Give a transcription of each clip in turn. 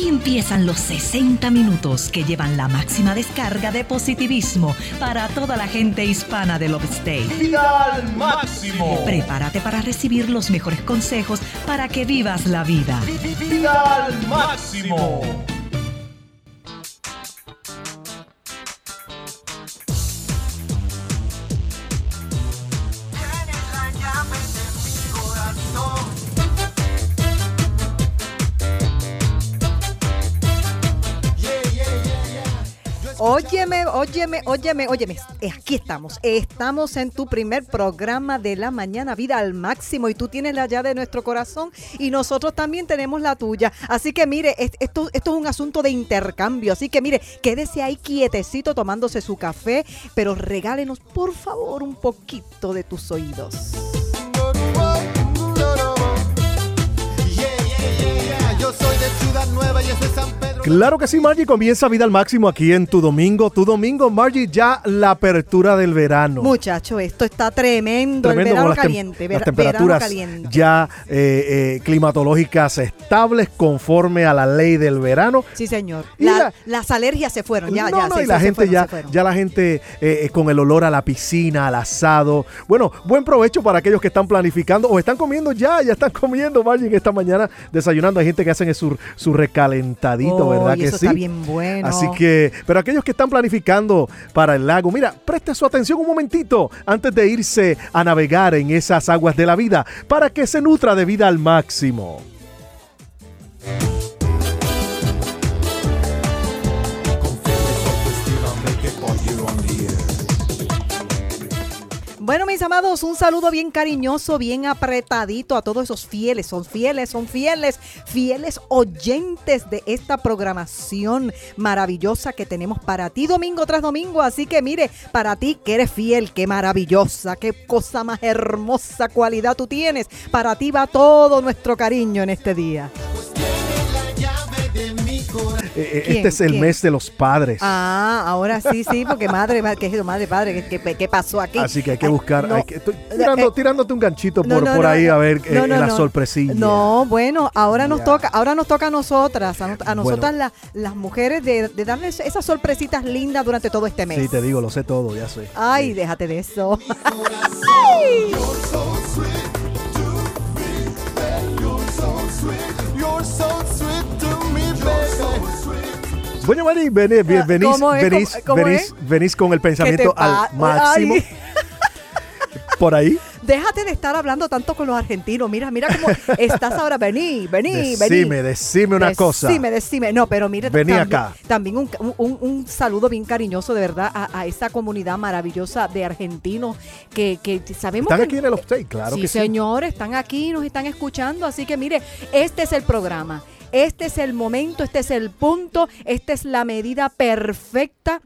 Aquí empiezan los 60 minutos que llevan la máxima descarga de positivismo para toda la gente hispana del Upstate. ¡Vida al máximo! Prepárate para recibir los mejores consejos para que vivas la vida. ¡Vida al máximo! Óyeme, óyeme, óyeme. Eh, Aquí estamos. Estamos en tu primer programa de la mañana, vida al máximo. Y tú tienes la llave de nuestro corazón y nosotros también tenemos la tuya. Así que mire, es- esto, esto es un asunto de intercambio. Así que mire, quédese ahí quietecito tomándose su café, pero regálenos por favor un poquito de tus oídos. Yo soy de Ciudad Nueva y es de San Pedro. Claro que sí, Margie. Comienza vida al máximo aquí en tu domingo. Tu domingo, Margie, ya la apertura del verano. Muchacho, esto está tremendo. el Tremendo verano las, tem- caliente. las temperaturas verano caliente. ya eh, eh, climatológicas estables conforme a la ley del verano. Sí, señor. Y La- la- las alergias se fueron. Ya, no, ya. no, y la se gente fueron, ya, fueron. ya la gente eh, con el olor a la piscina, al asado. Bueno, buen provecho para aquellos que están planificando o están comiendo ya, ya están comiendo, Margie, en esta mañana desayunando. Hay gente que hacen su, su recalentadito, Oh, ¿verdad y que eso sí? está bien bueno. Así que, pero aquellos que están planificando para el lago, mira, preste su atención un momentito antes de irse a navegar en esas aguas de la vida para que se nutra de vida al máximo. Bueno, mis amados, un saludo bien cariñoso, bien apretadito a todos esos fieles, son fieles, son fieles, fieles oyentes de esta programación maravillosa que tenemos para ti domingo tras domingo. Así que mire, para ti que eres fiel, qué maravillosa, qué cosa más hermosa cualidad tú tienes. Para ti va todo nuestro cariño en este día. Eh, eh, ¿Quién? Este es el ¿Quién? mes de los padres. Ah, ahora sí, sí, porque madre, ma- ¿qué es eso? madre, padre, ¿qué, qué, qué pasó aquí? Así que hay que Ay, buscar, no, hay que- estoy tirando- eh, tirándote un ganchito por, no, por no, ahí no. a ver eh, la no. sorpresilla. No, bueno, ahora nos toca, ahora nos toca a nosotras, a, no- a nosotras Bueno. la- las mujeres de, de darles esas sorpresitas lindas durante todo este mes. Sí, te digo, lo sé todo, ya sé. Ay, déjate de eso. You're so sweet. Bueno, venís, ¿cómo es? venís, ¿Cómo- venís, es? venís con el pensamiento ¿Qué te pa- al máximo. Ay. Por ahí. Déjate de estar hablando tanto con los argentinos. Mira, mira cómo estás ahora. Vení, vení, vení. Decime, decime una cosa. Decime, decime. No, pero mire, Vení también, acá. también un, un- un saludo bien cariñoso, de verdad, a, a esa comunidad maravillosa de argentinos que, que sabemos Están que... aquí en el upstate, claro sí, que sí. señores, están aquí, nos están escuchando. Así que mire, este es el programa. Este es el momento, este es el punto, esta es la medida perfecta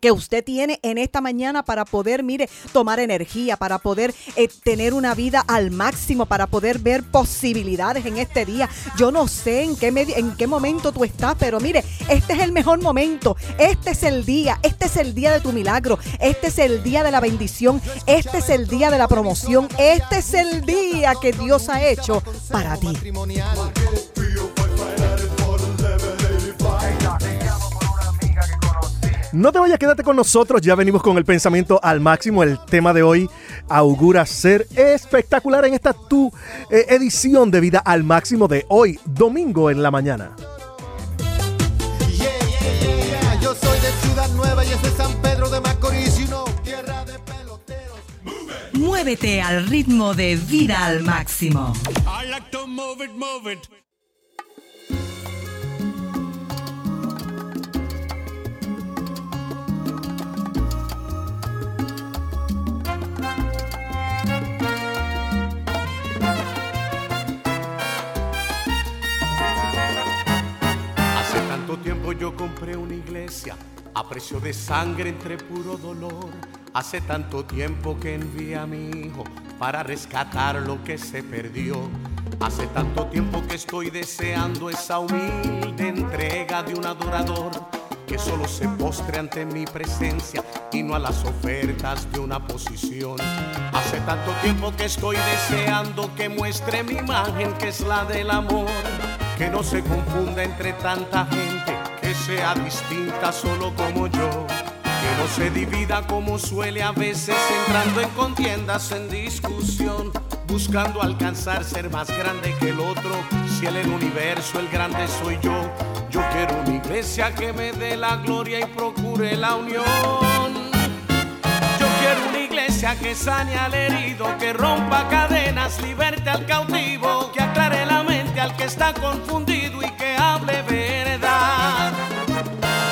que usted tiene en esta mañana para poder, mire, tomar energía, para poder eh, tener una vida al máximo, para poder ver posibilidades en este día. Yo no sé en qué, en qué momento tú estás, pero mire, este es el mejor momento, este es el día, este es el día de tu milagro, este es el día de la bendición, este es el día de la promoción, este es el día que Dios ha hecho para ti. No te vayas, quédate con nosotros. Ya venimos con el pensamiento al máximo. El tema de hoy augura ser espectacular en esta tu eh, edición de vida al máximo de hoy, domingo en la mañana. Yeah, yeah, yeah, yeah. Yo soy de Ciudad Nueva y es de San Pedro de Macorís, you know, tierra de peloteros. Muévete al ritmo de vida al máximo. I like to move it, move it. Tanto tiempo yo compré una iglesia a precio de sangre entre puro dolor. Hace tanto tiempo que envié a mi hijo para rescatar lo que se perdió. Hace tanto tiempo que estoy deseando esa humilde entrega de un adorador que solo se postre ante mi presencia y no a las ofertas de una posición. Hace tanto tiempo que estoy deseando que muestre mi imagen que es la del amor que no se confunda entre tanta gente, que sea distinta solo como yo. Que no se divida como suele a veces, entrando en contiendas, en discusión, buscando alcanzar ser más grande que el otro. Si el universo el grande soy yo, yo quiero una iglesia que me dé la gloria y procure la unión. Yo quiero una iglesia que sane al herido, que rompa cadenas, liberte al cautivo, que aclare la mente al que está confundido y que hable verdad.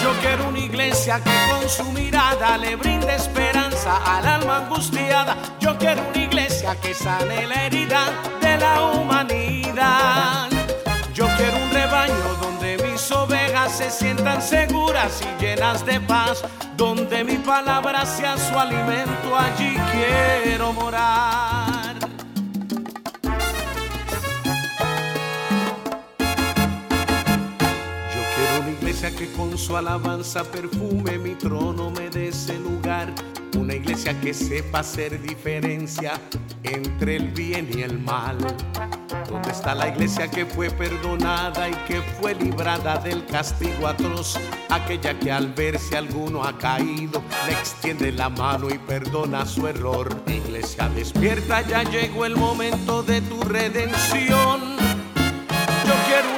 Yo quiero una iglesia que con su mirada le brinde esperanza al alma angustiada. Yo quiero una iglesia que sane la herida de la humanidad. Yo quiero un rebaño donde mis ovejas se sientan seguras y llenas de paz, donde mi palabra sea su alimento, allí quiero morar. Que con su alabanza perfume mi trono, me dé ese lugar. Una iglesia que sepa hacer diferencia entre el bien y el mal. ¿Dónde está la iglesia que fue perdonada y que fue librada del castigo atroz? Aquella que al ver si alguno ha caído, le extiende la mano y perdona su error. Iglesia despierta, ya llegó el momento de tu redención. Yo quiero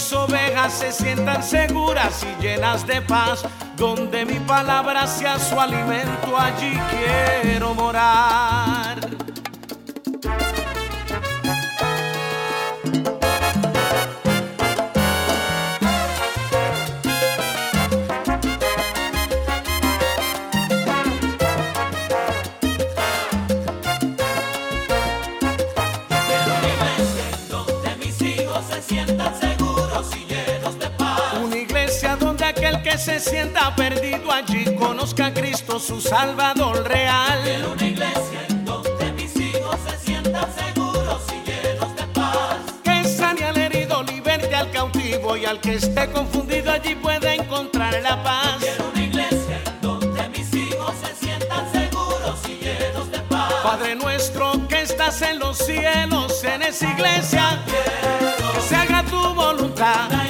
mis ovejas se sientan seguras y llenas de paz, donde mi palabra sea su alimento, allí quiero morar. Se sienta perdido allí conozca a Cristo su Salvador real. una iglesia en donde mis hijos se sientan seguros y llenos de paz. Que sane al herido, liberte al cautivo y al que esté confundido allí puede encontrar la paz. una iglesia en donde mis hijos se sientan seguros y llenos de paz. Padre nuestro que estás en los cielos, en esa iglesia, que se haga tu voluntad.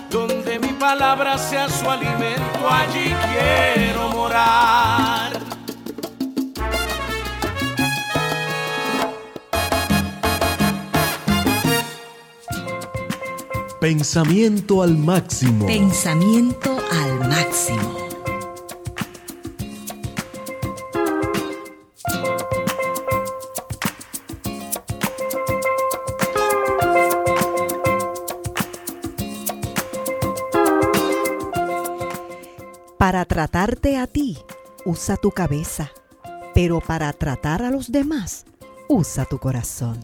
palabra sea su alimento, allí quiero morar. Pensamiento al máximo. Pensamiento al máximo. Para tratarte a ti, usa tu cabeza, pero para tratar a los demás, usa tu corazón.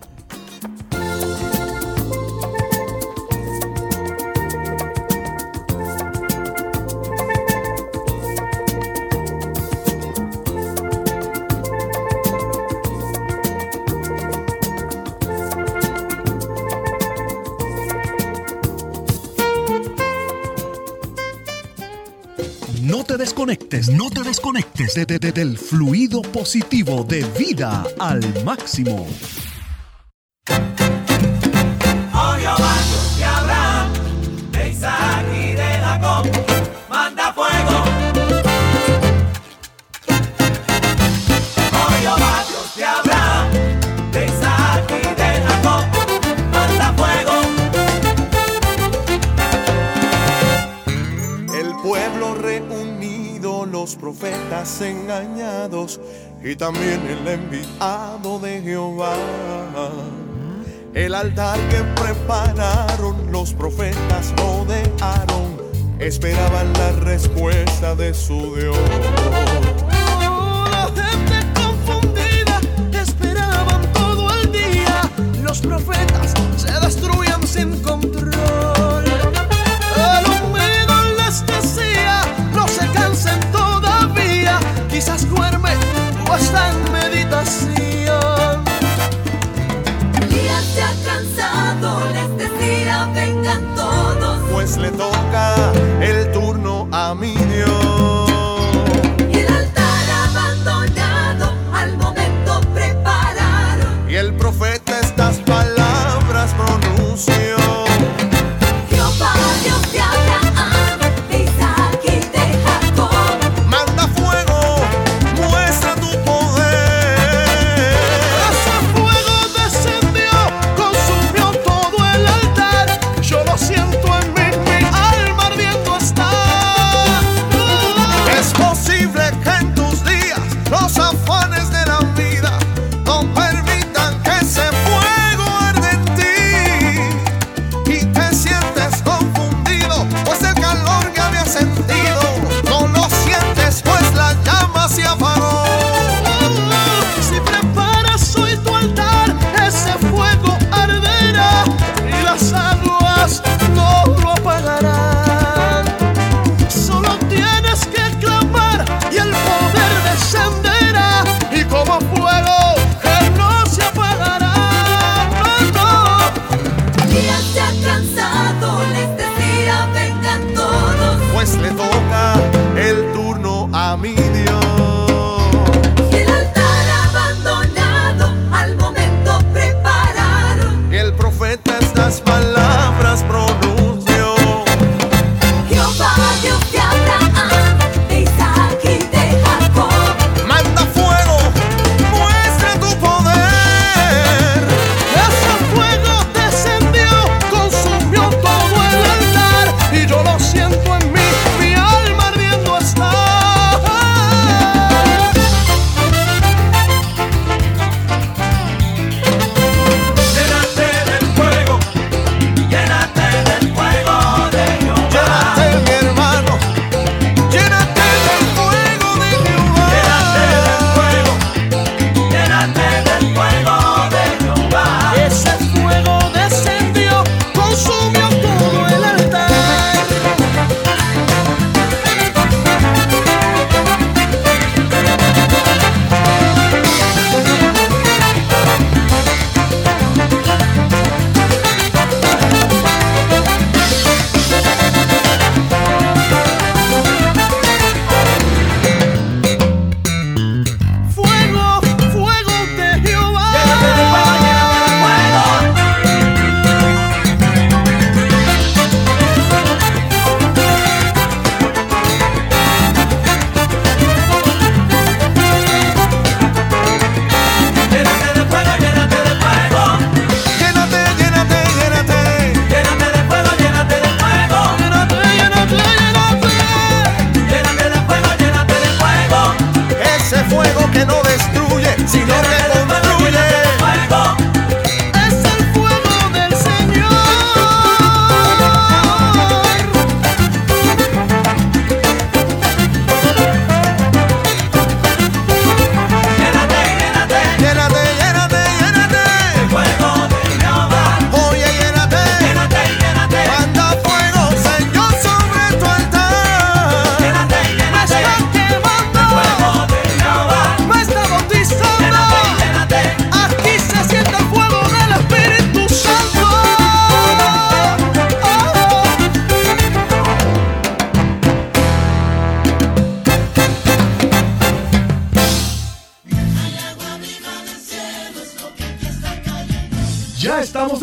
desconectes, no te desconectes de, de, de, del fluido positivo de vida al máximo. y también el enviado de Jehová. El altar que prepararon los profetas rodearon, esperaban la respuesta de su Dios.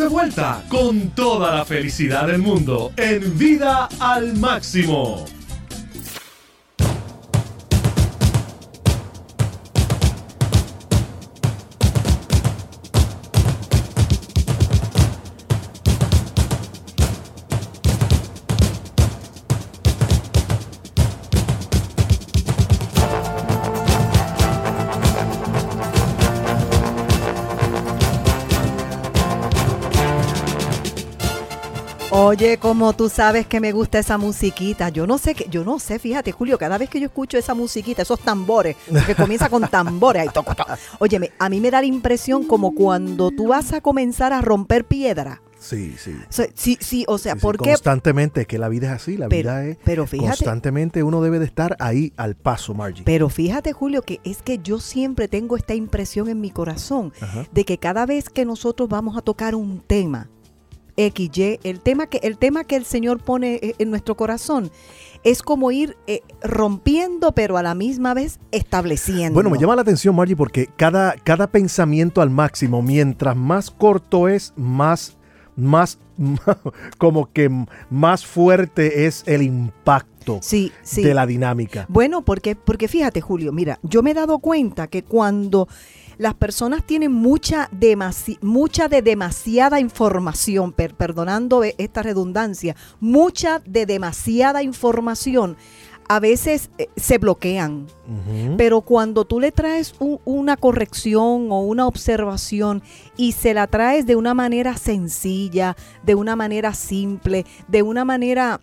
De vuelta con toda la felicidad del mundo en Vida al Máximo. Oye, como tú sabes que me gusta esa musiquita. Yo no sé, que, yo no sé, fíjate, Julio, cada vez que yo escucho esa musiquita, esos tambores, que comienza con tambores, ahí toco, toco. Oye, a mí me da la impresión como cuando tú vas a comenzar a romper piedra. Sí, sí. O sea, sí, sí, o sea, Sí, sí, ¿por qué? Constantemente, que la vida es así, la Pero- vida es... pero fíjate- Constantemente uno debe de estar ahí al paso, Margie. Pero fíjate, Julio, que es que yo siempre tengo esta impresión en mi corazón Ajá. de que cada vez que nosotros vamos a tocar un tema, XY, el tema que, el tema que el Señor pone eh, en nuestro corazón, es como ir eh, rompiendo, pero a la misma vez estableciendo. Bueno, me llama la atención, Margie, porque cada, cada pensamiento al máximo, mientras más corto es, más, más, como que más fuerte es el impacto Sí, sí. de la dinámica. Bueno, porque, porque fíjate, Julio, mira, yo me he dado cuenta que cuando las personas tienen mucha, demasi- mucha de demasiada información, per- perdonando e- esta redundancia, mucha de demasiada información, a veces eh, se bloquean. Pero cuando tú le traes un- una corrección o una observación y se la traes de una manera sencilla, de una manera simple, de una manera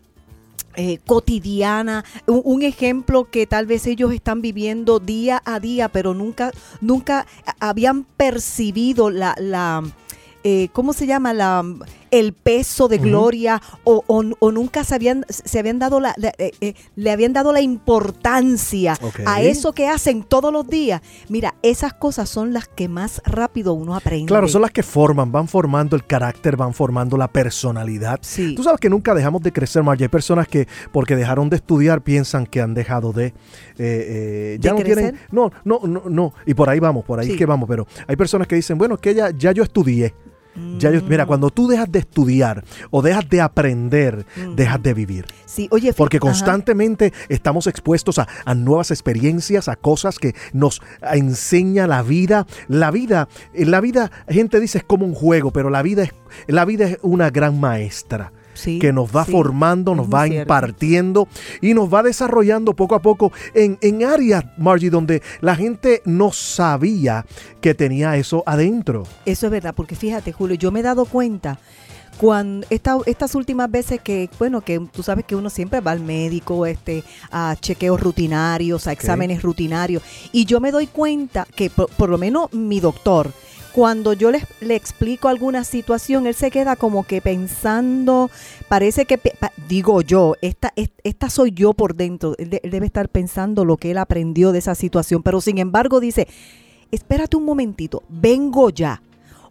eh, cotidiana, un, un ejemplo que tal vez ellos están viviendo día a día, pero nunca, nunca habían percibido la, la eh, ¿cómo se llama? La, el peso de gloria o, o- o nunca se habían, se habían dado la, la- eh, eh, le habían dado la importancia a eso que hacen todos los días. Mira, esas cosas son las que más rápido uno aprende. Claro, son las que forman, van formando el carácter, van formando la personalidad. Sí. Tú sabes que nunca dejamos de crecer, Margie. Hay personas que porque dejaron de estudiar piensan que han dejado de... eh, eh, ya ¿De no tienen... crecer? No, no, no, no. Y por ahí vamos, por ahí Sí. es que vamos. Pero hay personas que dicen, bueno, que ya, ya yo estudié. Ya yo- mira, cuando tú dejas de estudiar o dejas de aprender, dejas de vivir. Sí, oye, Porque ajá. constantemente estamos expuestos a, a nuevas experiencias, a cosas que nos enseña la vida. La vida, eh, la vida, gente dice es como un juego, pero la vida es, la vida es una gran maestra. Sí, que nos va sí, formando, nos va cierto. impartiendo y nos va desarrollando poco a poco en, en áreas, Margie, donde la gente no sabía que tenía eso adentro. Eso es verdad, porque fíjate, Julio, yo me he dado cuenta cuando esta- estas últimas veces que, bueno, que tú sabes que uno siempre va al médico, este, a chequeos rutinarios, a exámenes rutinarios, y yo me doy cuenta que por, por lo menos mi doctor, cuando yo le, le explico alguna situación, él se queda como que pensando, parece que, digo yo, esta, es- esta soy yo por dentro, él, de- él debe estar pensando lo que él aprendió de esa situación, pero sin embargo dice, espérate un momentito, vengo ya.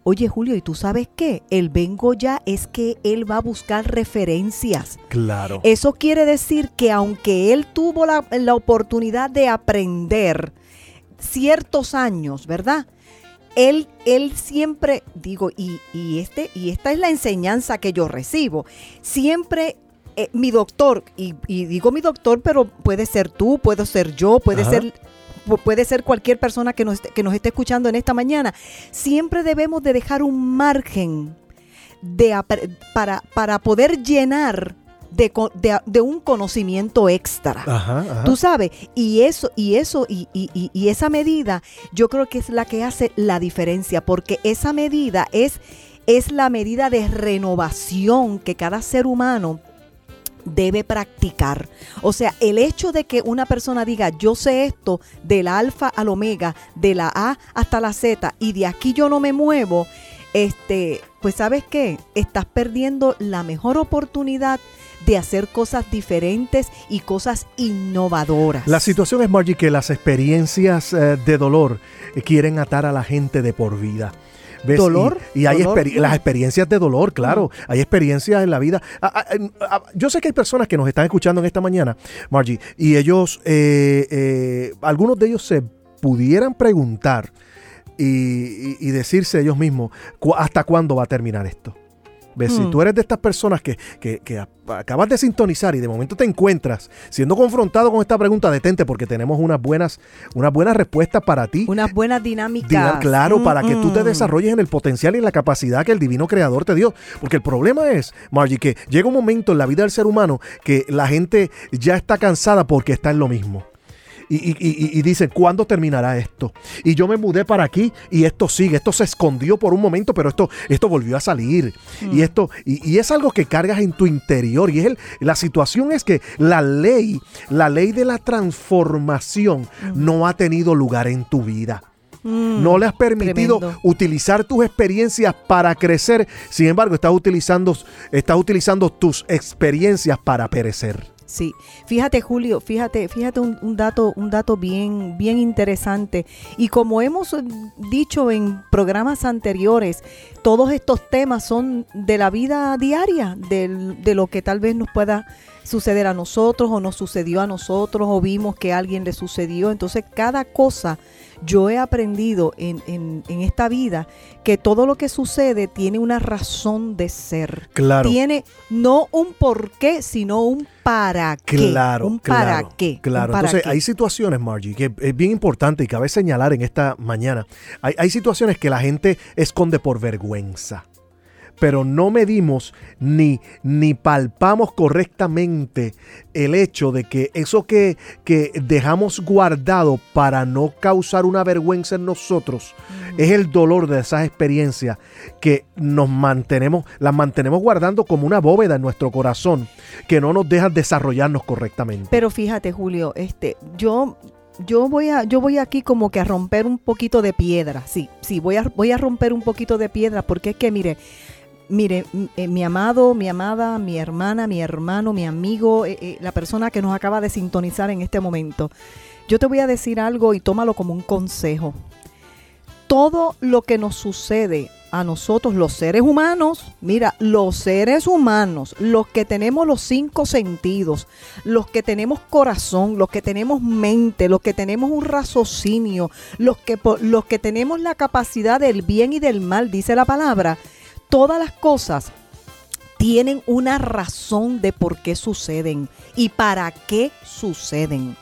Oye, Julio, ¿y tú sabes qué? El vengo ya es que él va a buscar referencias. Claro. Eso quiere decir que aunque él tuvo la, la oportunidad de aprender ciertos años, ¿verdad? Él, él siempre, digo, y, y este, y esta es la enseñanza que yo recibo, siempre eh, mi doctor, y, y digo mi doctor, pero puede ser tú, puedo ser yo, puede Ajá. ser pu- puede ser cualquier persona que nos, esté- que nos esté escuchando en esta mañana, siempre debemos de dejar un margen de, para, para poder llenar de, co- de- de un conocimiento extra. Ajá, ajá. Tú sabes, y eso, y eso, y, y- y- y esa medida, yo creo que es la que hace la diferencia, porque esa medida es, es la medida de renovación que cada ser humano debe practicar. O sea, el hecho de que una persona diga, yo sé esto del alfa al omega, de la A hasta la Z, y de aquí yo no me muevo, este, pues sabes qué, estás perdiendo la mejor oportunidad de hacer cosas diferentes y cosas innovadoras. La situación es, Margie, que las experiencias eh, de dolor eh, quieren atar a la gente de por vida. ¿Ves? ¿Dolor? Y, y hay las experiencias de dolor, claro. Hay experiencias en la vida. Ah, ah, ah, yo sé que hay personas que nos están escuchando en esta mañana, Margie, y ellos, eh, eh, algunos de ellos se pudieran preguntar y, y- y decirse ellos mismos "Cu- hasta cuándo va a terminar esto. ¿Ves? Si Hmm. tú eres de estas personas que, que- que acabas de sintonizar y de momento te encuentras siendo confrontado con esta pregunta, detente porque tenemos unas buenas, unas buenas respuestas para ti. Unas buenas dinámicas. Claro, Mm, para que tú te desarrolles en el potencial y en la capacidad que el divino creador te dio. Porque el problema es, Margie, que llega un momento en la vida del ser humano que la gente ya está cansada porque está en lo mismo. Y, y, y- y dicen, ¿cuándo terminará esto? Y yo me mudé para aquí y esto sigue. Esto se escondió por un momento, pero esto, esto volvió a salir. Y esto, y, es algo que cargas en tu interior. Y es el, la situación es que la ley, la ley de la transformación no ha tenido lugar en tu vida. Mm, No le has permitido tremendo. utilizar tus experiencias para crecer. Sin embargo, estás utilizando, estás utilizando tus experiencias para perecer. Sí, fíjate Julio, fíjate, fíjate un, dato, un dato bien, bien interesante. Y como hemos dicho en programas anteriores, todos estos temas son de la vida diaria, del- de lo que tal vez nos pueda suceder a nosotros o nos sucedió a nosotros o vimos que a alguien le sucedió. Entonces cada cosa yo he aprendido en, en- en esta vida que todo lo que sucede tiene una razón de ser. Claro. Tiene no un por qué, sino un para qué. Claro, un para claro, qué. un Claro, para entonces qué. hay situaciones, Margie, que es bien importante y cabe señalar en esta mañana. Hay, hay situaciones que la gente esconde por vergüenza. Pero no medimos ni, ni palpamos correctamente el hecho de que eso que, que dejamos guardado para no causar una vergüenza en nosotros es el dolor de esas experiencias que nos mantenemos, las mantenemos guardando como una bóveda en nuestro corazón que no nos dejan desarrollarnos correctamente. Pero fíjate, Julio, este, yo, yo voy a, yo voy aquí como que a romper un poquito de piedra. Sí, sí, voy a, voy a romper un poquito de piedra porque es que, mire, mire, eh, mi amado, mi amada, mi hermana, mi hermano, mi amigo, eh, eh, la persona que nos acaba de sintonizar en este momento, yo te voy a decir algo y tómalo como un consejo. Todo lo que nos sucede a nosotros, los seres humanos, mira, los seres humanos, los que tenemos los cinco sentidos, los que tenemos corazón, los que tenemos mente, los que tenemos un raciocinio, los que, los que tenemos la capacidad del bien y del mal, dice la palabra, todas las cosas tienen una razón de por qué suceden y para qué suceden.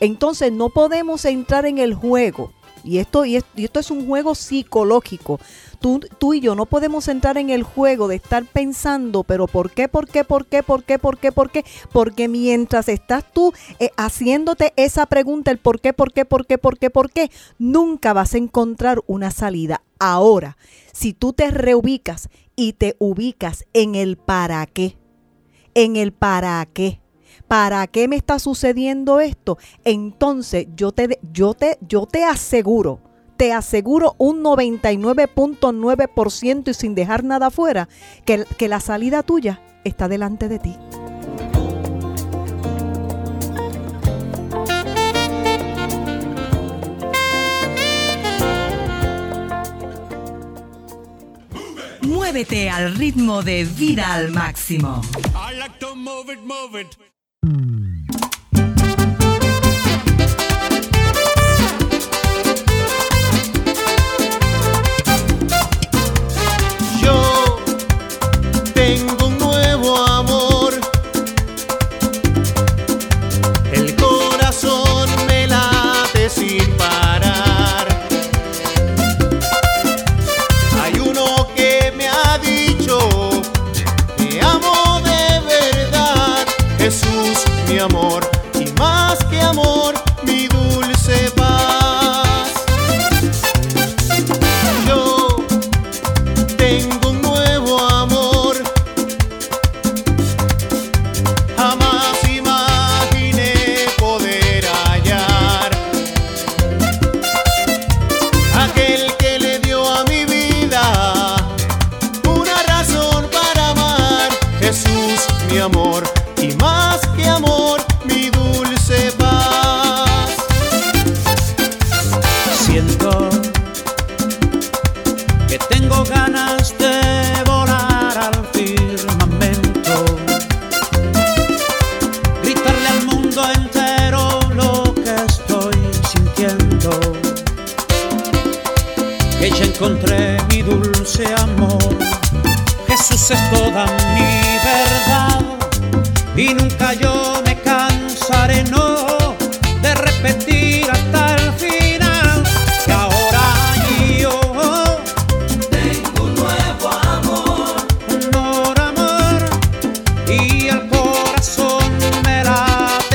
Entonces no podemos entrar en el juego. Y esto, y esto, es un juego psicológico. Tú, tú y yo no podemos entrar en el juego de estar pensando, pero ¿por qué, por qué, por qué, por qué, por qué, por qué? Porque mientras estás tú eh, haciéndote esa pregunta, el por qué, por qué, por qué, por qué, por qué, nunca vas a encontrar una salida. Ahora, si tú te reubicas y te ubicas en el para qué, en el para qué. ¿Para qué me está sucediendo esto? Entonces yo te, yo te, yo te aseguro, te aseguro un 99.9% y sin dejar nada afuera, que, que la salida tuya está delante de ti. Muévete al ritmo de vida al máximo.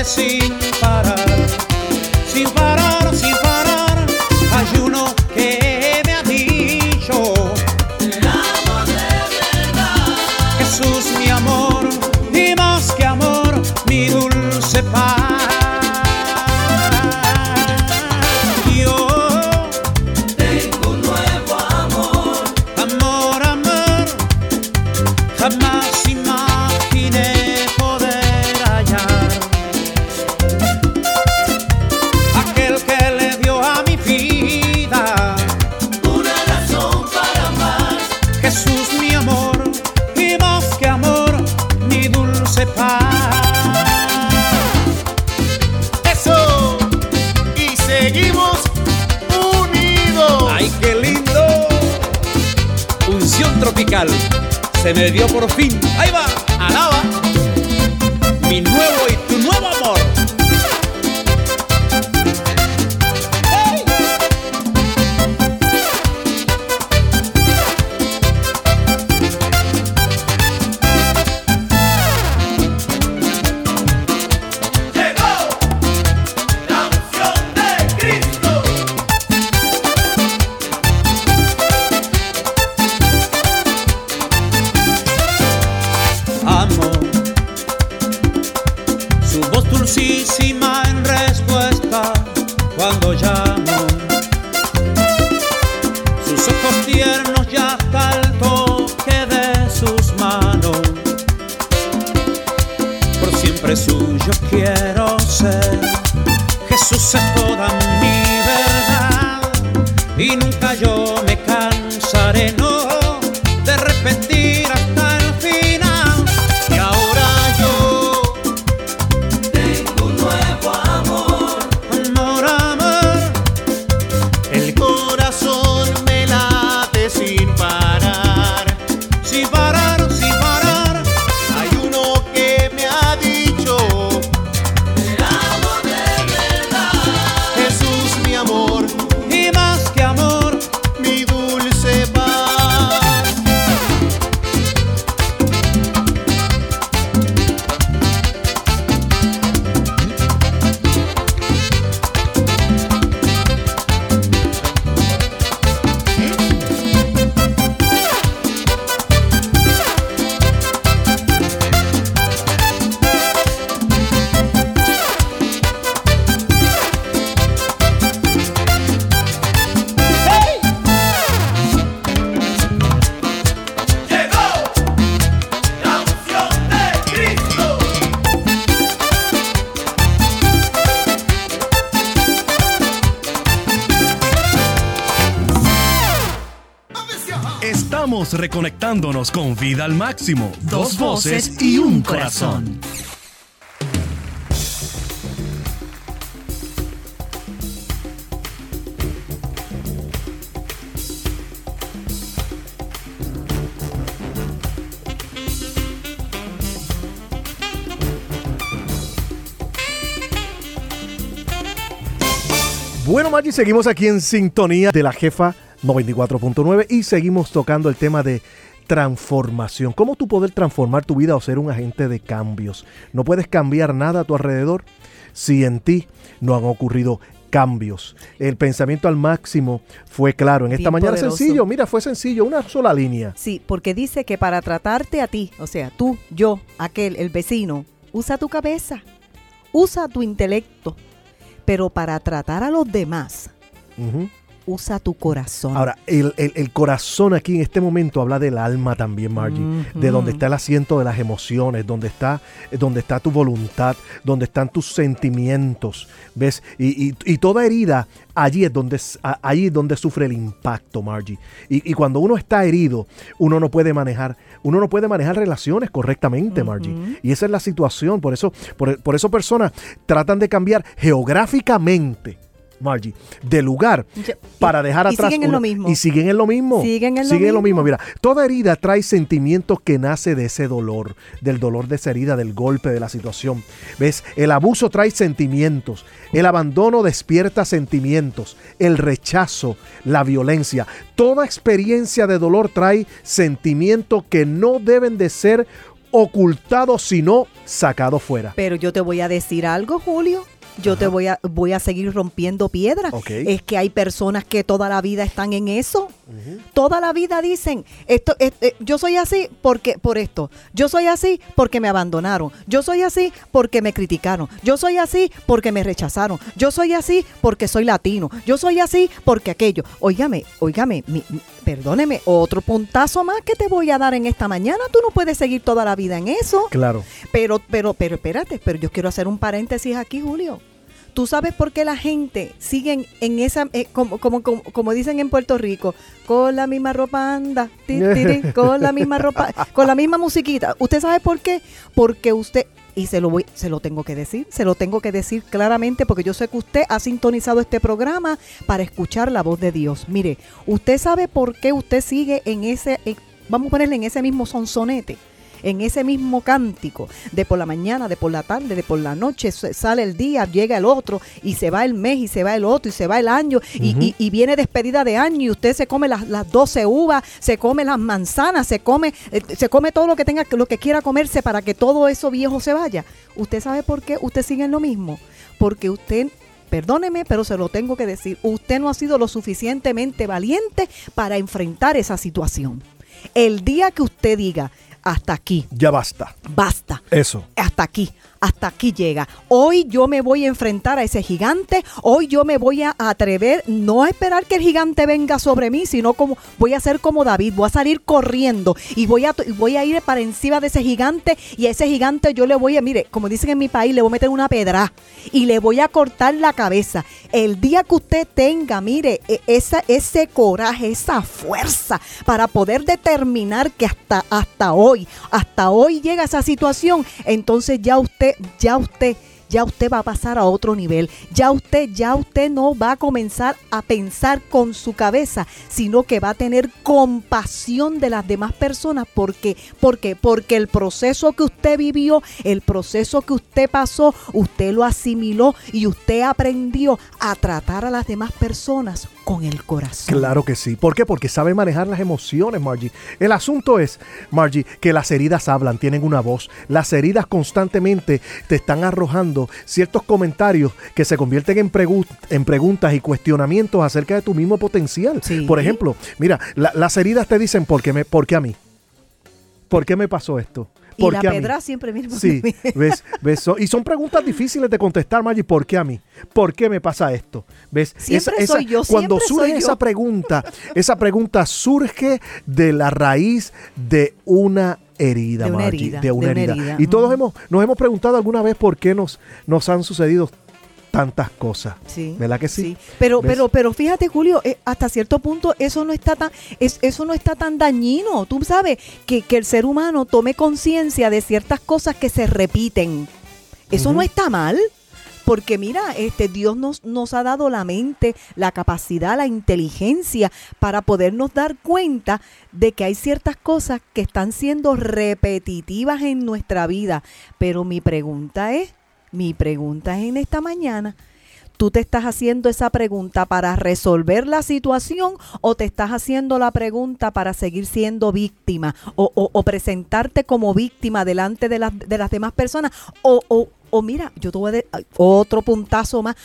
see Jesús es toda mi verdad. Y nunca yo me con Vida al Máximo. Dos voces y un corazón. Bueno, Maggi, seguimos aquí en sintonía de la jefa 94.9 y seguimos tocando el tema de transformación. ¿Cómo tú poder transformar tu vida o ser un agente de cambios? No puedes cambiar nada a tu alrededor si en ti no han ocurrido cambios. El pensamiento al máximo fue claro. En esta Bien mañana poderoso. sencillo, mira, fue sencillo, una sola línea. Sí, porque dice que para tratarte a ti, o sea, tú, yo, aquel, el vecino, usa tu cabeza, usa tu intelecto, pero para tratar a los demás. Usa tu corazón. Ahora, el, el- el corazón aquí en este momento habla del alma también, Margie, de donde está el asiento de las emociones, donde está, donde está tu voluntad, donde están tus sentimientos, ¿ves? Y, y- y toda herida, allí es donde, allí es donde sufre el impacto, Margie. Y, y cuando uno está herido, uno no puede manejar, uno no puede manejar relaciones correctamente, Margie. Y esa es la situación, por eso, por, por eso personas tratan de cambiar geográficamente Margie, de lugar para dejar y atrás siguen en lo mismo. y siguen en lo mismo. Siguen en lo mismo. mira toda herida trae sentimientos que nace de ese dolor del dolor de esa herida del golpe de la situación. Ves el abuso trae sentimientos. El abandono despierta sentimientos. El rechazo la violencia. Toda experiencia de dolor trae sentimientos que no deben de ser ocultados sino sacados fuera. Pero yo te voy a decir algo, Julio. Yo te voy a, voy a seguir rompiendo piedras. Es que hay personas que toda la vida están en eso. Toda la vida dicen, esto, eh, yo soy así porque por esto. Yo soy así porque me abandonaron. Yo soy así porque me criticaron. Yo soy así porque me rechazaron. Yo soy así porque soy latino. Yo soy así porque aquello. Óigame, óigame, mi- mi- perdóneme, otro puntazo más que te voy a dar en esta mañana. Tú no puedes seguir toda la vida en eso. claro Pero, pero, pero, espérate, pero yo quiero hacer un paréntesis aquí, Julio. ¿Tú sabes por qué la gente sigue en, esa, eh, como, como, como, como dicen en Puerto Rico, con la misma ropa anda, ti, con la misma ropa, con la misma musiquita? ¿Usted sabe por qué? Porque usted, y se lo voy, se lo tengo que decir, se lo tengo que decir claramente, porque yo sé que usted ha sintonizado este programa para escuchar la voz de Dios. Mire, usted sabe por qué usted sigue en ese, en- vamos a ponerle en ese mismo sonsonete en ese mismo cántico, de por la mañana, de por la tarde, de por la noche, sale el día, llega el otro, y se va el mes, y se va el otro, y se va el año, y, y- y viene despedida de año, y usted se come las, las 12 uvas, se come las manzanas, se come, eh, se come todo lo que tenga, lo que quiera comerse para que todo eso viejo se vaya. ¿Usted sabe por qué usted sigue en lo mismo? Porque usted Perdóneme, pero se lo tengo que decir. Usted no ha sido lo suficientemente valiente para enfrentar esa situación. El día que usted diga, hasta aquí, ya basta. Basta, eso. Hasta aquí, hasta aquí llega. Hoy yo me voy a enfrentar a ese gigante, hoy yo me voy a atrever, no a esperar que el gigante venga sobre mí, sino como voy a ser como David, voy a salir corriendo y voy a, voy a ir para encima de ese gigante y a ese gigante yo le voy a, mire, como dicen en mi país, le voy a meter una pedra y le voy a cortar la cabeza. El día que usted tenga, mire, e- esa, ese coraje, esa fuerza para poder determinar que hasta, hasta hoy, hasta hoy llega esa situación, entonces ya usted, ya usted, ya usted va a pasar a otro nivel. Ya usted, ya usted no va a comenzar a pensar con su cabeza, sino que va a tener compasión de las demás personas. porque Porque, porque el proceso que usted vivió, el proceso que usted pasó, usted lo asimiló y usted aprendió a tratar a las demás personas con el corazón. Claro que sí. ¿Por qué? Porque sabe manejar las emociones, Margie. El asunto es, Margie, que las heridas hablan, tienen una voz. Las heridas constantemente te están arrojando ciertos comentarios que se convierten en, pregu- en preguntas y cuestionamientos acerca de tu mismo potencial. Sí. Por ejemplo, mira, la- las heridas te dicen, ¿por qué, me, ¿por qué a mí? ¿Por qué me pasó esto? Y ¿Por la qué a mí? pedra siempre viene por Sí, mí. ¿ves? ¿ves? So- y son preguntas difíciles de contestar, Maggie. ¿Por qué a mí? ¿Por qué me pasa esto? ¿Ves? Siempre soy yo, Cuando surge yo. esa pregunta, esa pregunta surge de la raíz de una herida, De una herida, de una de una herida. Y todos Ujú. hemos, nos hemos preguntado alguna vez por qué nos, nos han sucedido tantas cosas. Sí, ¿Verdad que sí? Pero, ¿Ves? pero, pero fíjate, Julio, eh, hasta cierto punto eso no está tan, es, eso no está tan dañino. Tú sabes que, que el ser humano tome conciencia de ciertas cosas que se repiten. Eso no está mal. Porque mira, este Dios nos, nos ha dado la mente, la capacidad, la inteligencia para podernos dar cuenta de que hay ciertas cosas que están siendo repetitivas en nuestra vida. Pero mi pregunta es, mi pregunta es en esta mañana, ¿Tú te estás haciendo esa pregunta para resolver la situación o te estás haciendo la pregunta para seguir siendo víctima o, o- o presentarte como víctima delante de las, de las demás personas? O, o- o mira, yo te voy a de- otro puntazo más.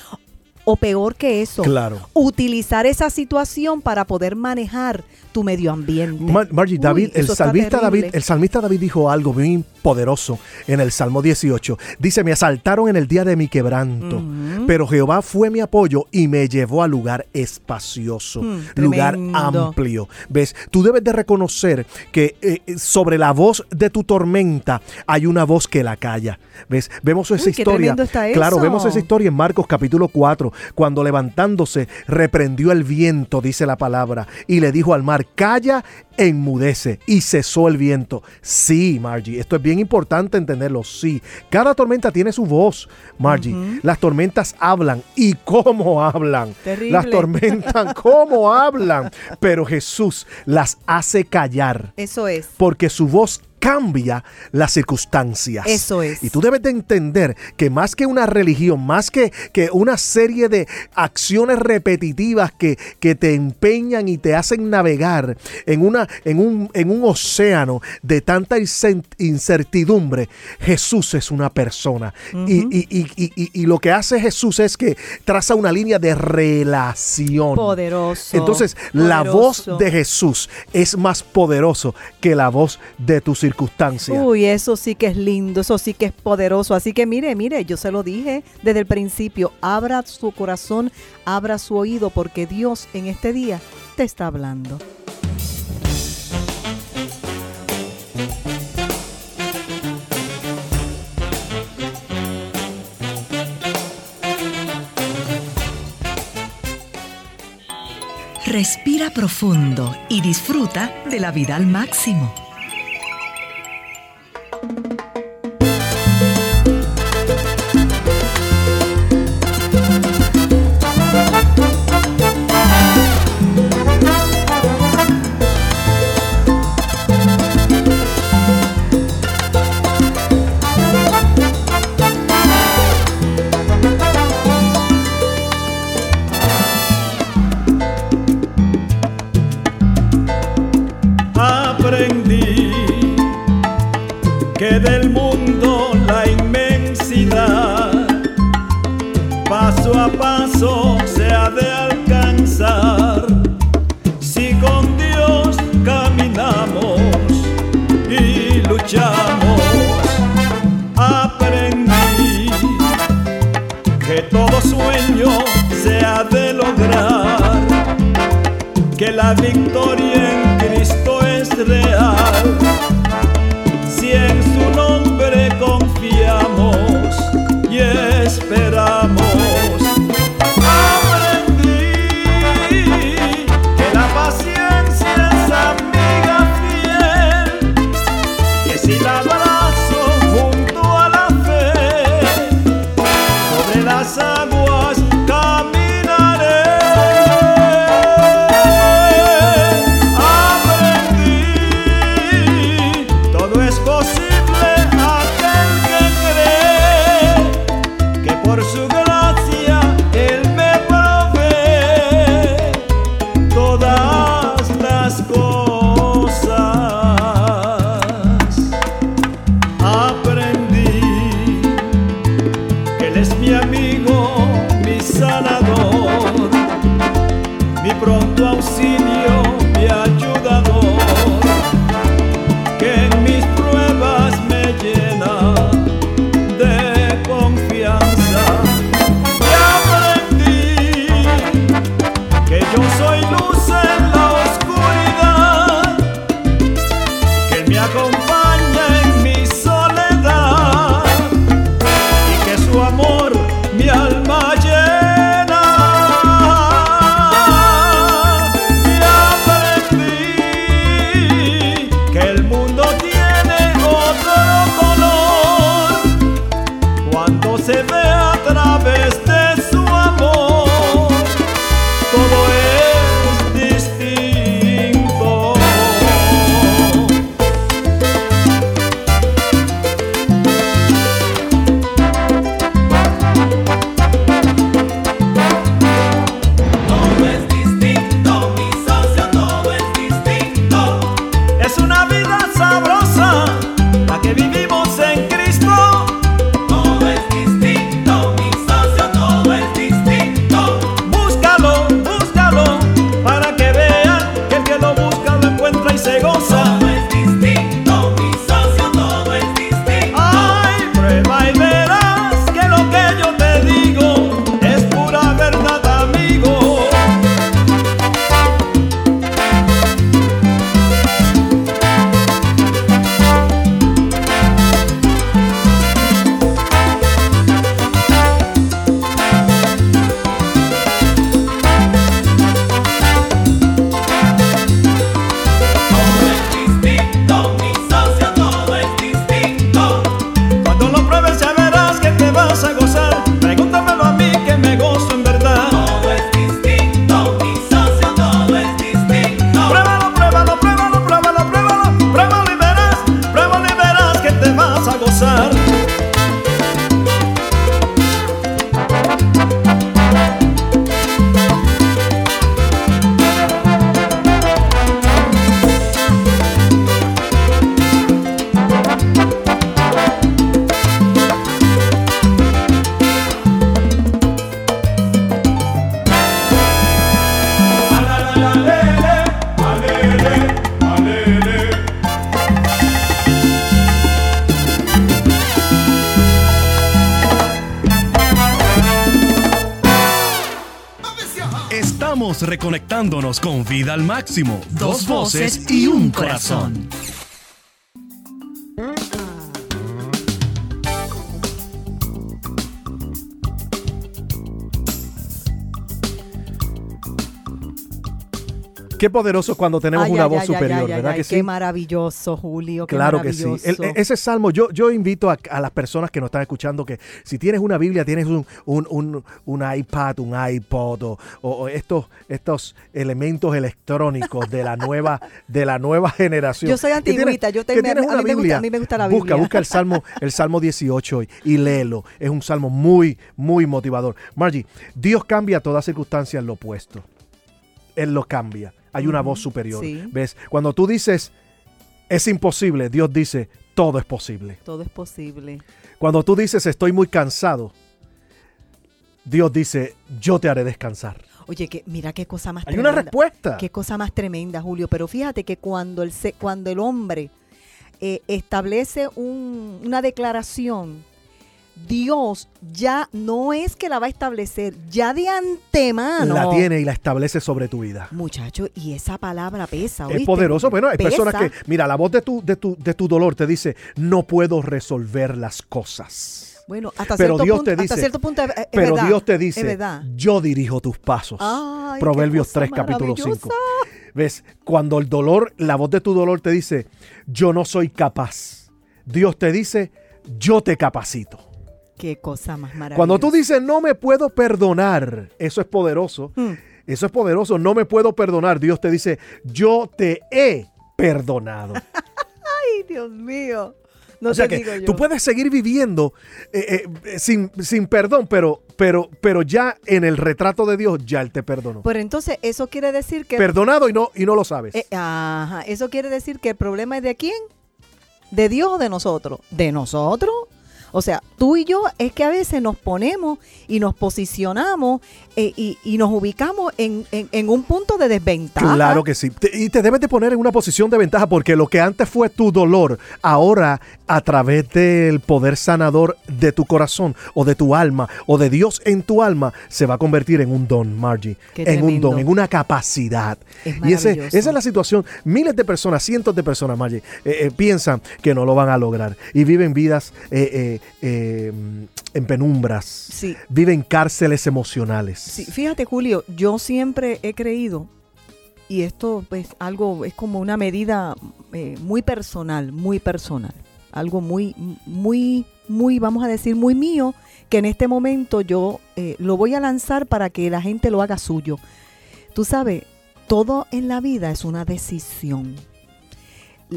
O peor que eso, Claro. utilizar esa situación para poder manejar tu medio ambiente. Mar- Margie, Uy, David, el salmista David, el salmista David dijo algo muy poderoso en el Salmo 18. Dice, me asaltaron en el día de mi quebranto, pero Jehová fue mi apoyo y me llevó a lugar espacioso, Mm, lugar tremendo. amplio. ¿Ves? Tú debes de reconocer que eh, sobre la voz de tu tormenta hay una voz que la calla. ¿Ves? Vemos esa Uy, historia. Claro, vemos esa historia en Marcos capítulo 4, cuando levantándose reprendió el viento, dice la palabra, y le dijo al mar, calla, enmudece, y cesó el viento. Sí, Margie, esto es bien importante entenderlo, sí. Cada tormenta tiene su voz, Margie. Las tormentas hablan, y cómo hablan. Terrible. Las tormentas, cómo hablan. Pero Jesús las hace callar Eso es. porque su voz cambia las circunstancias. Eso es. Y tú debes de entender que más que una religión, más que, que una serie de acciones repetitivas que, que te empeñan y te hacen navegar en, una, en, un, en un océano de tanta incertidumbre, Jesús es una persona. y, y- y- y- y- y lo que hace Jesús es que traza una línea de relación. Poderoso. Entonces, la voz de Jesús es más poderoso que la voz de tu circunstancia. Uy, eso sí que es lindo, eso sí que es poderoso. Así que mire, mire, yo se lo dije desde el principio, abra su corazón, abra su oído, porque Dios en este día te está hablando. Respira profundo y disfruta de la vida al máximo. Thank you. Vida al máximo. Dos voces y un corazón. Qué poderoso cuando tenemos Ay, una ay, voz ay, superior, ¿verdad que Qué sí? maravilloso, Julio. qué Claro que sí. El- ese salmo, yo, yo invito a, a las personas que nos están escuchando que si tienes una Biblia, tienes un, un, un- un iPad, un iPod o, estos, estos elementos electrónicos de la nueva, de la nueva generación. Yo soy antigüita, yo te- que me- tienes a una mí me gusta- Biblia, a mí me gusta la Busca, Biblia. busca el salmo, el salmo 18 y, y léelo. Es un salmo muy, muy motivador. Margie, Dios cambia toda circunstancia en lo opuesto. Él lo cambia. Hay una voz superior. sí. ¿Ves? Cuando tú dices es imposible, Dios dice todo es posible. Todo es posible. Cuando tú dices estoy muy cansado, Dios dice yo te haré descansar. Oye, que mira qué cosa más Hay una tremenda. respuesta. Qué cosa más tremenda, Julio. Pero fíjate que cuando el, cuando el hombre eh, establece un- una declaración, Dios ya no es que la va a establecer, ya de antemano. La tiene y la establece sobre tu vida. Muchacho, y esa palabra pesa. Es ¿oíste? poderoso. Bueno, hay Pesa. personas que, mira, la voz de tu, de, tu, de tu dolor te dice, no puedo resolver las cosas. Bueno, hasta Pero cierto Dios punto, te hasta dice, cierto punto es, es Pero verdad, Dios te es dice, yo dirijo tus pasos. Ay, Proverbios cosa 3, capítulo 5. maravillosa. ¿Ves? Cuando el dolor, la voz de tu dolor te dice, yo no soy capaz. Dios te dice, yo te capacito. Qué cosa más maravillosa. Cuando tú dices, no me puedo perdonar, eso es poderoso. Hmm. Eso es poderoso, no me puedo perdonar. Dios te dice, yo te he perdonado. Ay, Dios mío. No o sea que digo yo. tú puedes seguir viviendo eh, eh, sin, sin perdón, pero, pero, pero ya en el retrato de Dios, ya Él te perdonó. Pero entonces eso quiere decir que... Perdonado y no, y no lo sabes. Eh, ajá, eso quiere decir que el problema es de quién? ¿De Dios o de nosotros? ¿De nosotros? O sea, tú y yo es que a veces nos ponemos y nos posicionamos eh, y, nos ubicamos en, en- un punto de desventaja. Claro que sí. Y te debes de poner en una posición de ventaja porque lo que antes fue tu dolor, ahora a través del poder sanador de tu corazón o de tu alma o de Dios en tu alma, se va a convertir en un don, Margie. Qué en un don, en una capacidad. Es y ese- esa es la situación. Miles de personas, cientos de personas, Margie, eh, eh, piensan que no lo van a lograr y viven vidas eh, eh, eh, en penumbras. Sí. Viven cárceles emocionales. Sí, fíjate, Julio, yo siempre he creído, y esto pues algo es como una medida eh, muy personal, muy personal, algo muy, muy, muy, vamos a decir, muy mío, que en este momento yo eh, lo voy a lanzar para que la gente lo haga suyo. Tú sabes, todo en la vida es una decisión.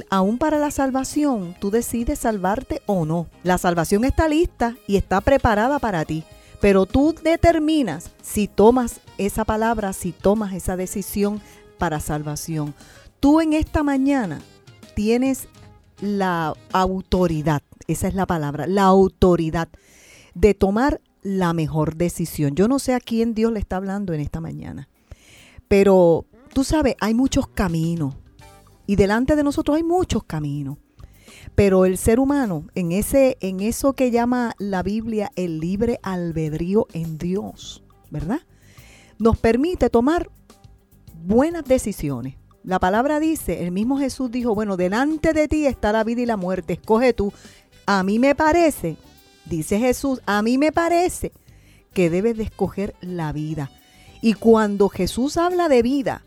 Aún para la salvación, tú decides salvarte o no. La salvación está lista y está preparada para ti. Pero tú determinas si tomas esa palabra, si tomas esa decisión para salvación. Tú en esta mañana tienes la autoridad, esa es la palabra, la autoridad de tomar la mejor decisión. Yo no sé a quién Dios le está hablando en esta mañana, pero tú sabes, hay muchos caminos y delante de nosotros hay muchos caminos. Pero el ser humano, en ese, en eso que llama la Biblia el libre albedrío en Dios, ¿verdad? Nos permite tomar buenas decisiones. La palabra dice, el mismo Jesús dijo, bueno, delante de ti está la vida y la muerte, escoge tú. A mí me parece, dice Jesús, a mí me parece que debes de escoger la vida. Y cuando Jesús habla de vida,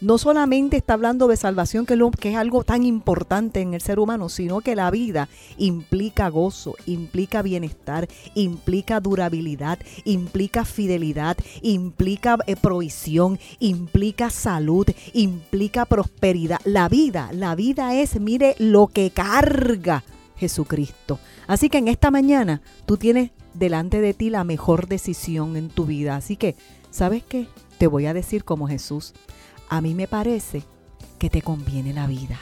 no solamente está hablando de salvación, que es, lo, que es algo tan importante en el ser humano, sino que la vida implica gozo, implica bienestar, implica durabilidad, implica fidelidad, implica eh, provisión, implica salud, implica prosperidad. La vida, la vida es, mire, lo que carga Jesucristo. Así que en esta mañana tú tienes delante de ti la mejor decisión en tu vida. Así que, ¿sabes qué? Te voy a decir como Jesús a mí me parece que te conviene la vida.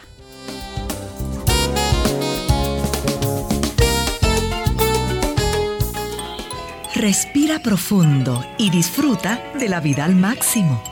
Respira profundo y disfruta de la vida al máximo.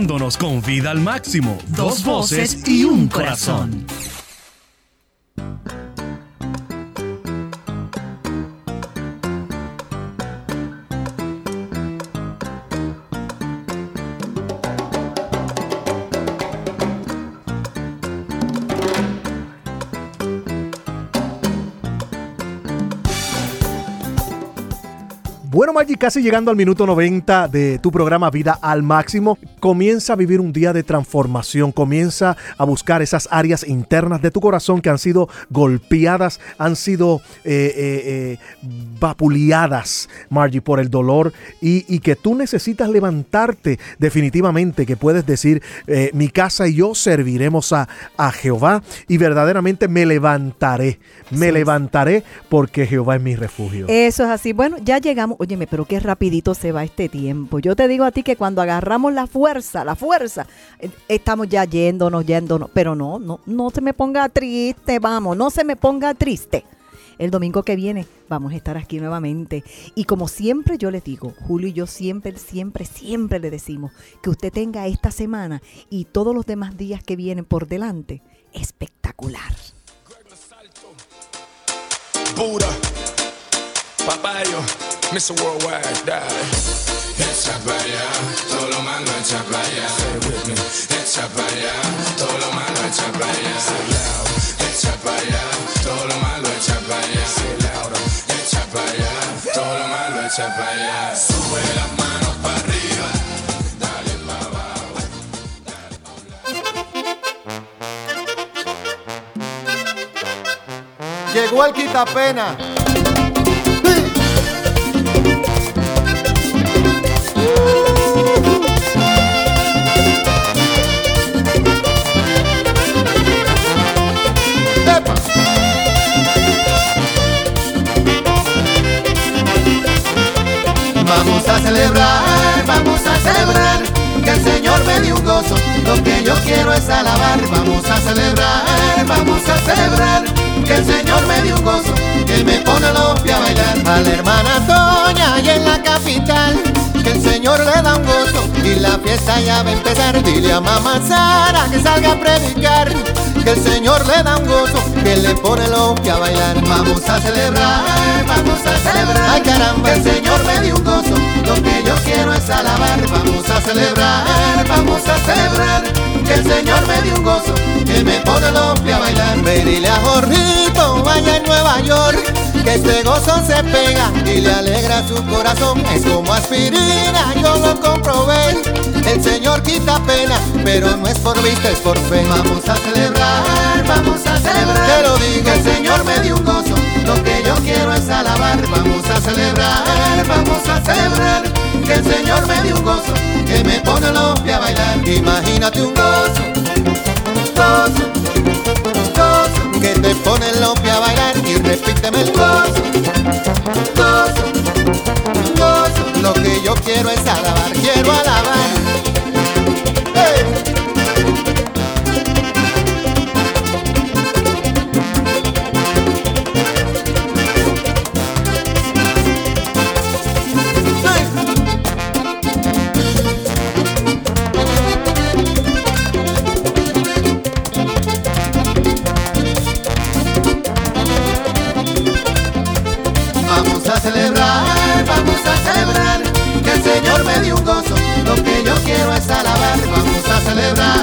conectándonos con vida al máximo. Dos voces y un corazón. Bueno, Maggi, casi llegando al minuto 90 de tu programa Vida al Máximo, comienza a vivir un día de transformación, comienza a buscar esas áreas internas de tu corazón que han sido golpeadas, han sido eh, eh, eh, vapuleadas, Margie, por el dolor y, y que tú necesitas levantarte definitivamente, que puedes decir, eh, mi casa y yo serviremos a, a Jehová y verdaderamente me levantaré, me Sí. levantaré porque Jehová es mi refugio. Eso es así. Bueno, ya llegamos. Óyeme, pero qué rapidito se va este tiempo. Yo te digo a ti que cuando agarramos la fuerza, la fuerza, eh, estamos ya yéndonos, yéndonos. Pero no, no, no se me ponga triste, vamos, no se me ponga triste. El domingo que viene vamos a estar aquí nuevamente. Y como siempre yo les digo, Julio y yo siempre, siempre, siempre le decimos que usted tenga esta semana y todos los demás días que vienen por delante espectacular. Buddha, Papayo, Mr. Worldwide, dale. Echa para allá, todo lo malo echa para allá. Say it with me. Echa para allá, todo lo malo echa para allá. Say loud. Echa para allá, todo lo malo echa para allá. Say. Echa para allá, todo lo malo echa para allá. Sube las manos para arriba, dale para abajo. Llegó el quitapena. Vamos a celebrar, vamos a celebrar que el Señor me dio un gozo. Lo que yo quiero es alabar. Vamos a celebrar, vamos a celebrar que el Señor me dio un gozo. Que me pone los pies a bailar. A la hermana Toña y en la capital. Que el Señor le da un gozo y la fiesta ya va a empezar. Dile a mamá Sara que salga a predicar. Que el Señor le da un gozo, que le pone los pies a bailar. Vamos a celebrar, vamos a celebrar. Ay caramba, que el Señor me dio un gozo. Lo que yo quiero es alabar. Vamos a celebrar, vamos a celebrar. Que el Señor me dio un gozo, que me pone los pies a bailar. Ve dile a Jorrito, vaya en Nueva York. Que este gozo se pega y le alegra su corazón. Es como aspirina, yo lo comprobé. El Señor quita pena, pero no es por vista, es por fe. Vamos a celebrar, vamos a celebrar. Te lo digo, el Señor me dio un gozo. Lo que yo quiero es alabar. Vamos a celebrar, vamos a celebrar. Que el Señor me dio un gozo, que me pone los a bailar. Imagínate un gozo, un gozo, pone los pies a bailar y repíteme el gozo, gozo, gozo. Lo que yo quiero es alabar, quiero alabar. El Señor me dio un gozo. Lo que yo quiero es alabar. Vamos a celebrar,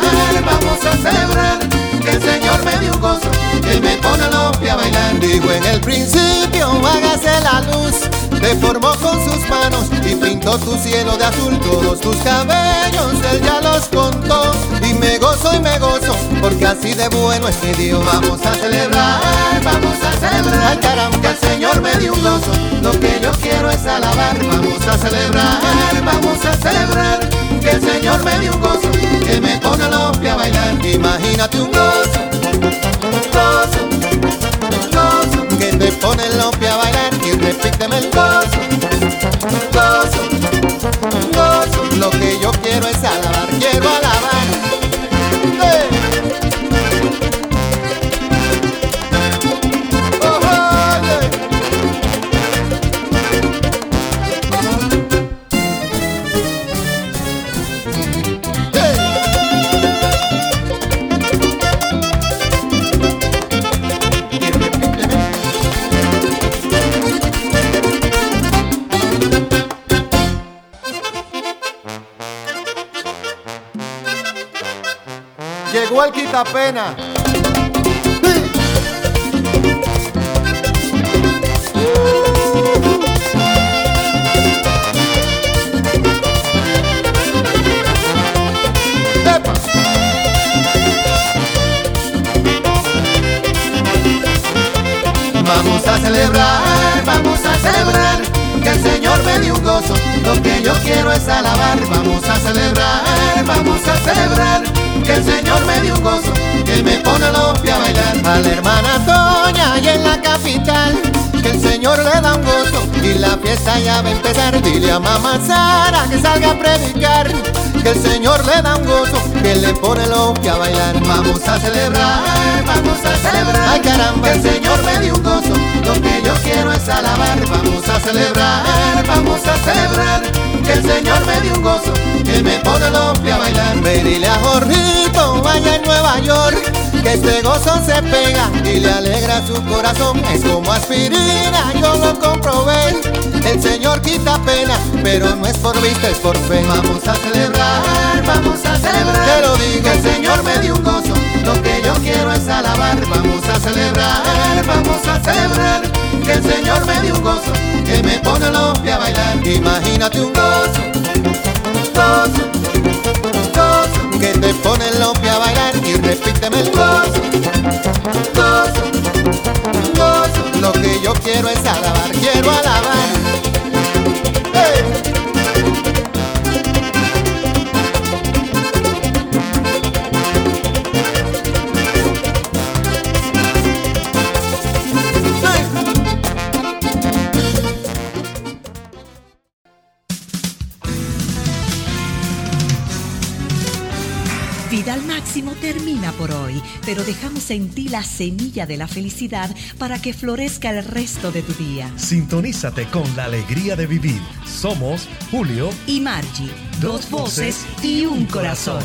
vamos a celebrar que el Señor me dio un gozo. Que me pone los pies a bailar. Digo en el principio, hágase la luz. Te formó con sus manos y pintó tu cielo de azul. Todos tus cabellos, él ya los contó. Y me gozo y me gozo, porque así de bueno es mi Dios. Vamos a celebrar, vamos a celebrar. Caramba, que el Señor me dio un gozo. Lo que yo quiero es alabar. Vamos a celebrar, vamos a celebrar. Que el Señor me dio un gozo, que me pone los pies a bailar. Imagínate un gozo, un gozo, un gozo. Que te pone los pies a bailar repíteme el gozo, gozo, gozo. Lo que yo quiero es alabar, maldita pena. Vamos a celebrar, vamos a celebrar que el Señor me dio un gozo. Lo que yo quiero es alabar. Vamos a celebrar, vamos a celebrar que el Señor a la hermana Toña y en la capital. Que el Señor le da un gozo y la fiesta ya va a empezar. Dile a mamá Sara que salga a predicar. Que el Señor le da un gozo, que le pone los pies a bailar. Vamos a celebrar, vamos a celebrar. Ay caramba, el Señor me dio un gozo. Lo que yo quiero es alabar. Vamos a celebrar, vamos a celebrar. Que el Señor me dio un gozo, que me pone pies a bailar. Ve y dile a Jorrito, vaya en Nueva York. Que este gozo se pega y le alegra su corazón. Es como aspirina, yo lo comprobé. El Señor quita pena, pero no es por vista, es por fe. Vamos a celebrar, vamos a celebrar. Te lo digo, el Señor me dio un gozo. Lo que yo quiero es alabar. Vamos a celebrar, vamos a celebrar. Que el Señor me dio un gozo, que me pone los pies a bailar. Imagínate un gozo, gozo, gozo, que te pone los pies a bailar y repíteme el gozo, gozo, gozo. Lo que yo quiero es alabar, quiero alabar. Termina por hoy, pero dejamos en ti la semilla de la felicidad para que florezca el resto de tu día. Sintonízate con la alegría de vivir. Somos Julio Y Margie, dos voces y un corazón.